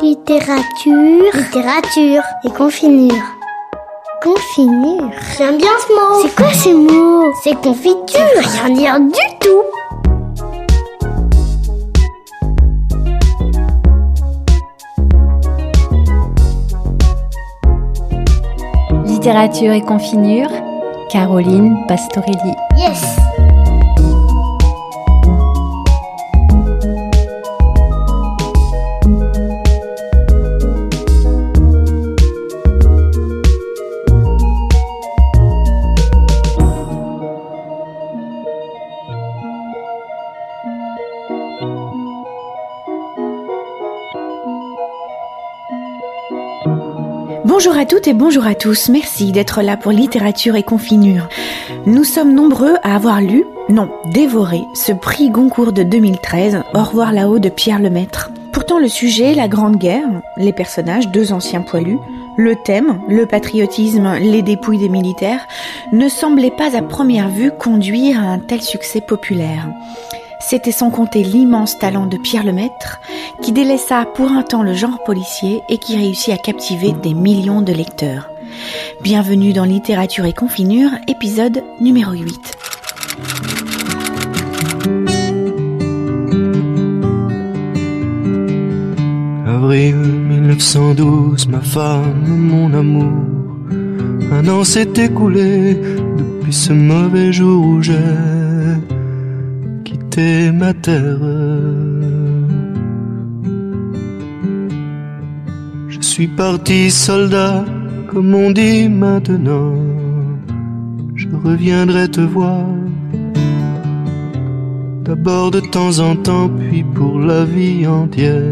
Littérature. Littérature. Et confinure. Confinure. J'aime bien ce mot. C'est quoi ce mot? C'est confiture. Rien dire du tout. Littérature et confinure. Caroline Pastorelli. Yes. Bonjour à toutes et bonjour à tous, merci d'être là pour Littérature et Confinure. Nous sommes nombreux à avoir lu, non, dévoré, ce prix Goncourt de 2013, Au revoir là-haut de Pierre Lemaître. Pourtant le sujet, la Grande Guerre, les personnages, deux anciens poilus, le thème, le patriotisme, les dépouilles des militaires, ne semblaient pas à première vue conduire à un tel succès populaire. C'était sans compter l'immense talent de Pierre Lemaître, qui délaissa pour un temps le genre policier et qui réussit à captiver des millions de lecteurs. Bienvenue dans Littérature et Confinure, épisode numéro 8. Avril 1912, ma femme, mon amour. Un an s'est écoulé depuis ce mauvais jour où j'ai ma terre. Je suis parti soldat, comme on dit maintenant. Je reviendrai te voir. D'abord de temps en temps, puis pour la vie entière.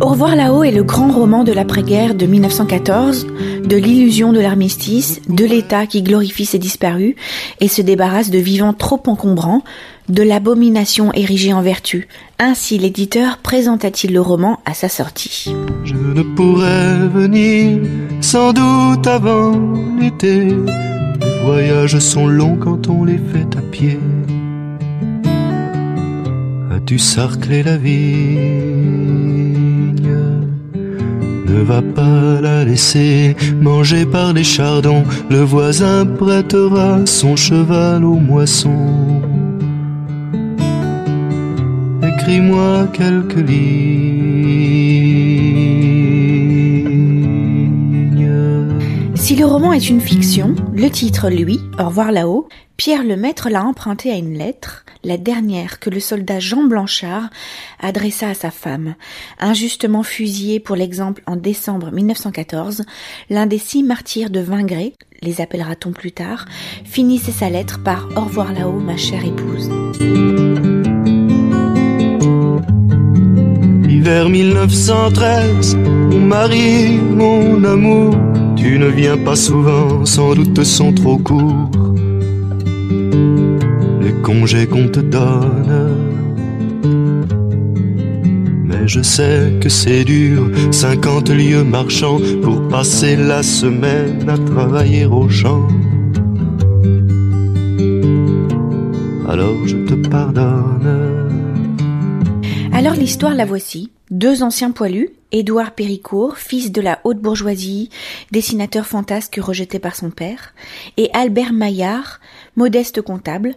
Au revoir là-haut est le grand roman de l'après-guerre de 1914, de l'illusion de l'armistice, de l'État qui glorifie ses disparus et se débarrasse de vivants trop encombrants, de l'abomination érigée en vertu. Ainsi l'éditeur présenta-t-il le roman à sa sortie. Je ne pourrais venir sans doute avant l'été. Les voyages sont longs quand on les fait à pied. As-tu sarclé la Ne va pas la laisser manger par les chardons. Le voisin prêtera son cheval aux moissons. Écris-moi quelques lignes. Si le roman est une fiction, le titre, lui, Au revoir là-haut, Pierre Lemaître l'a emprunté à une lettre, la dernière que le soldat Jean Blanchard adressa à sa femme. Injustement fusillé pour l'exemple en décembre 1914, l'un des six martyrs de Vingré, les appellera-t-on plus tard, finissait sa lettre par Au revoir là-haut, ma chère épouse. Hiver 1913, mon mari, mon amour, tu ne viens pas souvent, sans doute sont trop courts. Qu'on te donne. Mais je sais que c'est dur, 50 lieues marchant pour passer la semaine à travailler au champ. Alors je te pardonne. Alors l'histoire la voici. Deux anciens poilus, Édouard Péricourt, fils de la haute bourgeoisie, dessinateur fantasque rejeté par son père, et Albert Maillard, modeste comptable,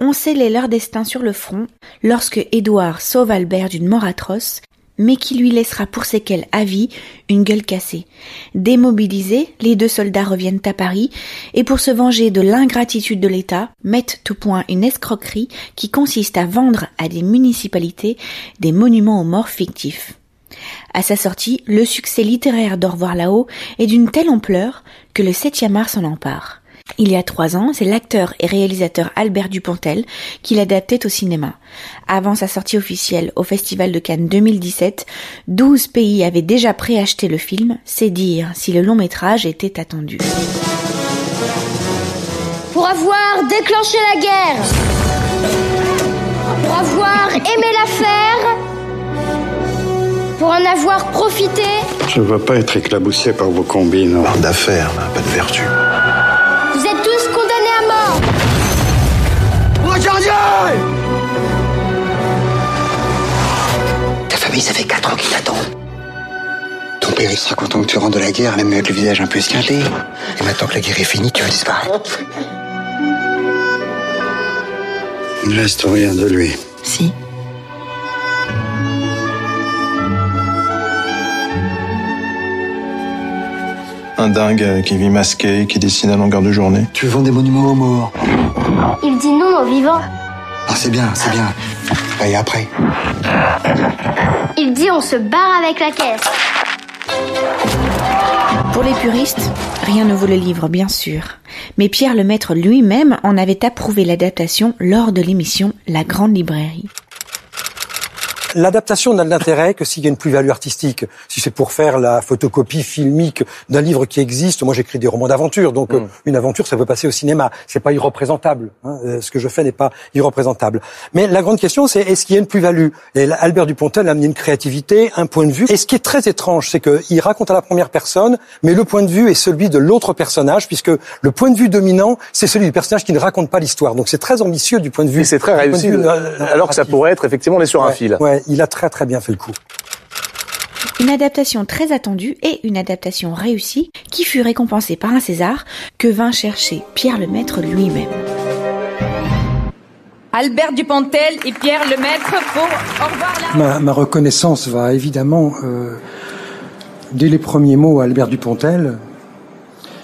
ont scellé leur destin sur le front lorsque Édouard sauve Albert d'une mort atroce, mais qui lui laissera pour séquelles à vie une gueule cassée. Démobilisés, les deux soldats reviennent à Paris et pour se venger de l'ingratitude de l'État, mettent au point une escroquerie qui consiste à vendre à des municipalités des monuments aux morts fictifs. À sa sortie, le succès littéraire d'Au revoir là-haut est d'une telle ampleur que le 7e art s'en empare. Il y a trois ans, c'est l'acteur et réalisateur Albert Dupontel qui l'adaptait au cinéma. Avant sa sortie officielle au Festival de Cannes 2017, 12 pays avaient déjà préacheté le film, c'est dire si le long métrage était attendu. Pour avoir déclenché la guerre. Pour avoir aimé la faire. Pour en avoir profité. Je ne veux pas être éclaboussé par vos combines. Barre d'affaires, pas de vertu. Vous êtes tous condamnés à mort. lui, ça fait quatre ans qu'il t'attend. Ton père, il sera content que tu rentres de la guerre, même avec le visage un peu esquinté. Et maintenant que la guerre est finie, tu veux disparaître. Il ne reste rien de lui. Si. Un dingue qui vit masqué, qui dessine à longueur de journée. Tu vends des monuments aux morts? Il dit non aux vivants. Ah, c'est bien, c'est bien. Et après? Il dit on se barre avec la caisse. Pour les puristes, rien ne vaut le livre, bien sûr. Mais Pierre Lemaître lui-même en avait approuvé l'adaptation lors de l'émission La Grande Librairie. L'adaptation n'a de l'intérêt que s'il y a une plus-value artistique. Si c'est pour faire la photocopie filmique d'un livre qui existe, moi j'écris des romans d'aventure, donc euh, une aventure ça peut passer au cinéma. C'est pas irreprésentable. hein. Euh, Ce que je fais n'est pas irreprésentable. Mais la grande question c'est est-ce qu'il y a une plus-value? Et là, Albert Dupontel a amené une créativité, un point de vue. Et ce qui est très étrange, c'est qu'il raconte à la première personne, mais le point de vue est celui de l'autre personnage, puisque le point de vue dominant, c'est celui du personnage qui ne raconte pas l'histoire. Donc c'est très ambitieux du point de vue. C'est très réussi, vue, euh, alors que ça pourrait être, effectivement, on est sur un fil. Ouais, il a très très bien fait le coup. Une adaptation très attendue et une adaptation réussie qui fut récompensée par un César que vint chercher Pierre Lemaître lui-même. Albert Dupontel et Pierre Lemaître pour Au revoir la... Ma, ma reconnaissance va évidemment, euh, dès les premiers mots, à Albert Dupontel,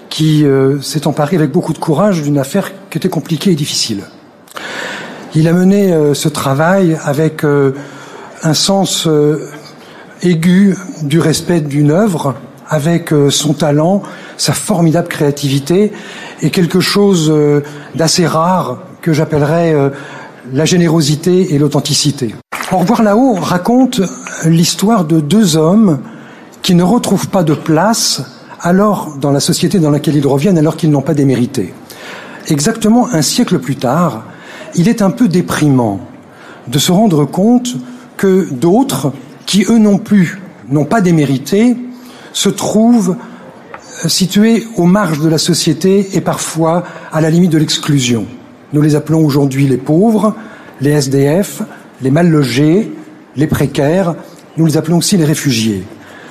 qui euh, s'est emparé avec beaucoup de courage d'une affaire qui était compliquée et difficile. Il a mené euh, ce travail avec euh, un sens euh, aigu du respect d'une œuvre, avec euh, son talent, sa formidable créativité et quelque chose euh, d'assez rare que j'appellerais la générosité et l'authenticité. Au revoir là-haut raconte l'histoire de deux hommes qui ne retrouvent pas de place alors dans la société dans laquelle ils reviennent alors qu'ils n'ont pas démérité. Exactement un siècle plus tard, il est un peu déprimant de se rendre compte d'autres, qui eux non plus n'ont pas démérité, se trouvent euh, situés aux marges de la société et parfois à la limite de l'exclusion. Nous les appelons aujourd'hui les pauvres, les SDF, les mal logés, les précaires, nous les appelons aussi les réfugiés.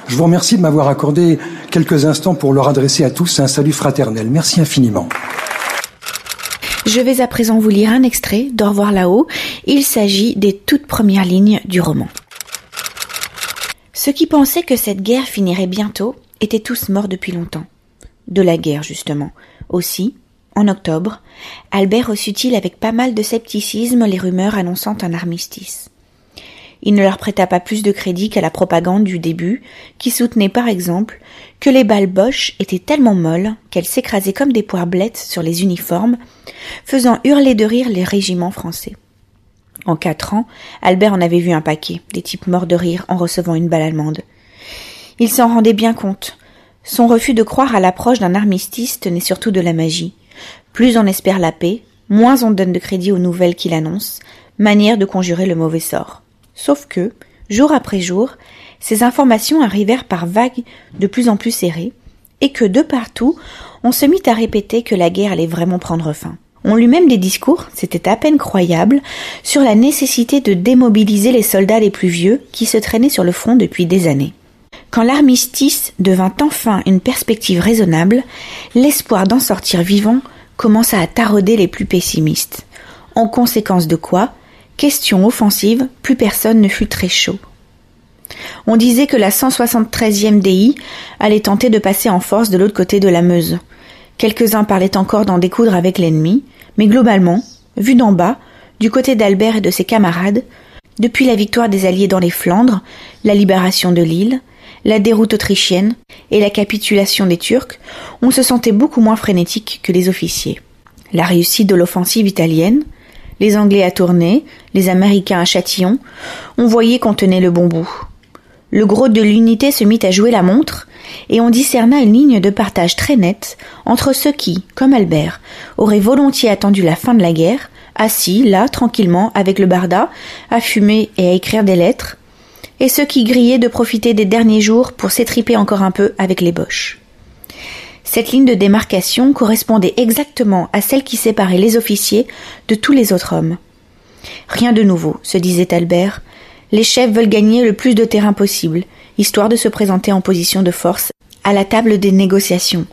Je vous remercie de m'avoir accordé quelques instants pour leur adresser à tous un salut fraternel. Merci infiniment. Je vais à présent vous lire un extrait d'Au revoir là-haut. Il s'agit des toutes premières lignes du roman. Ceux qui pensaient que cette guerre finirait bientôt étaient tous morts depuis longtemps. De la guerre, justement. Aussi, en octobre, Albert reçut-il avec pas mal de scepticisme les rumeurs annonçant un armistice. Il ne leur prêta pas plus de crédit qu'à la propagande du début, qui soutenait par exemple que les balles Bosch étaient tellement molles qu'elles s'écrasaient comme des poires blettes sur les uniformes, faisant hurler de rire les régiments français. En quatre ans, Albert en avait vu un paquet, des types morts de rire en recevant une balle allemande. Il s'en rendait bien compte. Son refus de croire à l'approche d'un armistice tenait surtout de la magie. Plus on espère la paix, moins on donne de crédit aux nouvelles qu'il annonce, manière de conjurer le mauvais sort. Sauf que, jour après jour, ces informations arrivèrent par vagues de plus en plus serrées, et que de partout, on se mit à répéter que la guerre allait vraiment prendre fin. On lut même des discours, c'était à peine croyable, sur la nécessité de démobiliser les soldats les plus vieux qui se traînaient sur le front depuis des années. Quand l'armistice devint enfin une perspective raisonnable, l'espoir d'en sortir vivant commença à tarauder les plus pessimistes. En conséquence de quoi, question offensive, plus personne ne fut très chaud. On disait que la 173e DI allait tenter de passer en force de l'autre côté de la Meuse. Quelques-uns parlaient encore d'en découdre avec l'ennemi, mais globalement, vu d'en bas, du côté d'Albert et de ses camarades, depuis la victoire des Alliés dans les Flandres, la libération de l'île, la déroute autrichienne et la capitulation des Turcs, on se sentait beaucoup moins frénétique que les officiers. La réussite de l'offensive italienne, les Anglais à Tournai, les Américains à Châtillon, on voyait qu'on tenait le bon bout. Le gros de l'unité se mit à jouer la montre, et on discerna une ligne de partage très nette entre ceux qui, comme Albert, auraient volontiers attendu la fin de la guerre, assis là tranquillement avec le barda, à fumer et à écrire des lettres, et ceux qui grillaient de profiter des derniers jours pour s'étriper encore un peu avec les boches. Cette ligne de démarcation correspondait exactement à celle qui séparait les officiers de tous les autres hommes. Rien de nouveau, se disait Albert. Les chefs veulent gagner le plus de terrain possible, histoire de se présenter en position de force à la table des négociations.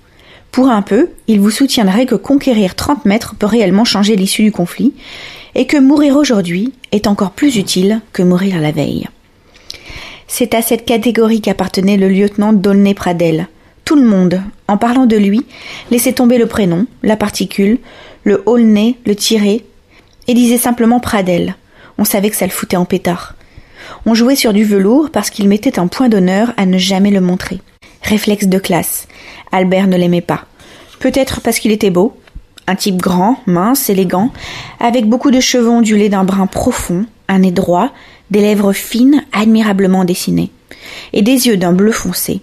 Pour un peu, ils vous soutiendraient que conquérir 30 mètres peut réellement changer l'issue du conflit, et que mourir aujourd'hui est encore plus utile que mourir la veille. C'est à cette catégorie qu'appartenait le lieutenant Dolnay Pradel. Tout le monde, en parlant de lui, laissait tomber le prénom, la particule, le Aulnay, le tiré, et disait simplement Pradel. On savait que ça le foutait en pétard. On jouait sur du velours parce qu'il mettait un point d'honneur à ne jamais le montrer. Réflexe de classe. Albert ne l'aimait pas. Peut-être parce qu'il était beau, un type grand, mince, élégant, avec beaucoup de cheveux ondulés d'un brun profond, un nez droit, des lèvres fines, admirablement dessinées, et des yeux d'un bleu foncé.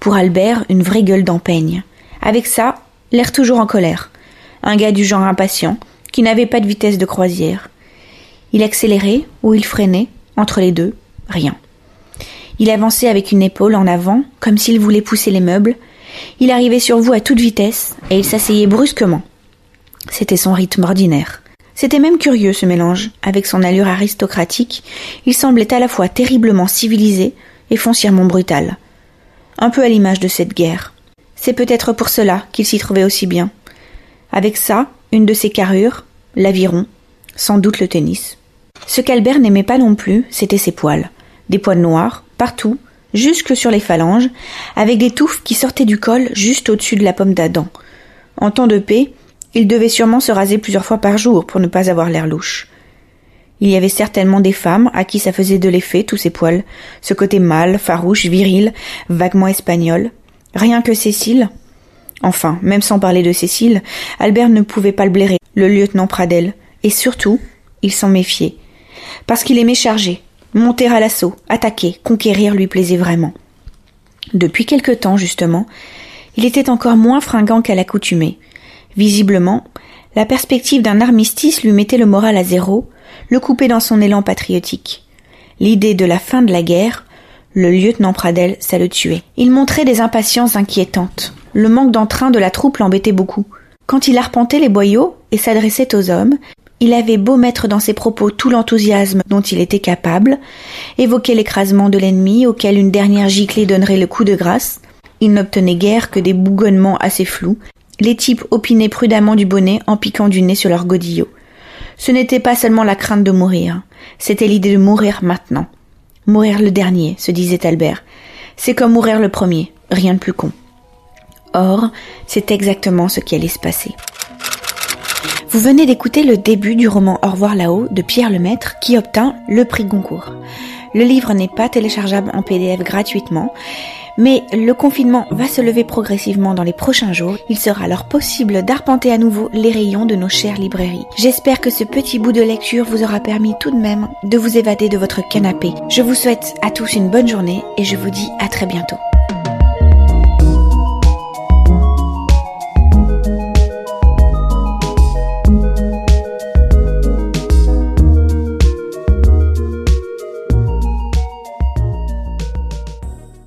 Pour Albert, une vraie gueule d'empeigne. Avec ça, l'air toujours en colère. Un gars du genre impatient, qui n'avait pas de vitesse de croisière. Il accélérait ou il freinait, entre les deux, rien. Il avançait avec une épaule en avant, comme s'il voulait pousser les meubles. Il arrivait sur vous à toute vitesse, et il s'asseyait brusquement. C'était son rythme ordinaire. C'était même curieux ce mélange. Avec son allure aristocratique, il semblait à la fois terriblement civilisé et foncièrement brutal. Un peu à l'image de cette guerre. C'est peut-être pour cela qu'il s'y trouvait aussi bien. Avec ça, une de ses carrures, l'aviron, sans doute le tennis. Ce qu'Albert n'aimait pas non plus, c'était ses poils. Des poils noirs, partout, jusque sur les phalanges, avec des touffes qui sortaient du col juste au-dessus de la pomme d'Adam. En temps de paix, il devait sûrement se raser plusieurs fois par jour pour ne pas avoir l'air louche. Il y avait certainement des femmes à qui ça faisait de l'effet, tous ces poils, ce côté mâle, farouche, viril, vaguement espagnol. Rien que Cécile. Enfin, même sans parler de Cécile, Albert ne pouvait pas le blairer, le lieutenant Pradel, et surtout, il s'en méfiait. Parce qu'il aimait charger, monter à l'assaut, attaquer, conquérir lui plaisait vraiment. Depuis quelque temps, justement, il était encore moins fringant qu'à l'accoutumée. Visiblement, la perspective d'un armistice lui mettait le moral à zéro, le coupait dans son élan patriotique. L'idée de la fin de la guerre, le lieutenant Pradel, ça le tuait. Il montrait des impatiences inquiétantes. Le manque d'entrain de la troupe l'embêtait beaucoup. Quand il arpentait les boyaux et s'adressait aux hommes, il avait beau mettre dans ses propos tout l'enthousiasme dont il était capable, évoquer l'écrasement de l'ennemi auquel une dernière giclée donnerait le coup de grâce, il n'obtenait guère que des bougonnements assez flous, les types opinaient prudemment du bonnet en piquant du nez sur leur godillot. Ce n'était pas seulement la crainte de mourir, c'était l'idée de mourir maintenant. Mourir le dernier, se disait Albert. C'est comme mourir le premier, rien de plus con. Or, c'est exactement ce qui allait se passer. Vous venez d'écouter le début du roman Au revoir là-haut de Pierre Lemaître qui obtint le prix Goncourt. Le livre n'est pas téléchargeable en PDF gratuitement, mais le confinement va se lever progressivement dans les prochains jours. Il sera alors possible d'arpenter à nouveau les rayons de nos chères librairies. J'espère que ce petit bout de lecture vous aura permis tout de même de vous évader de votre canapé. Je vous souhaite à tous une bonne journée et je vous dis à très bientôt.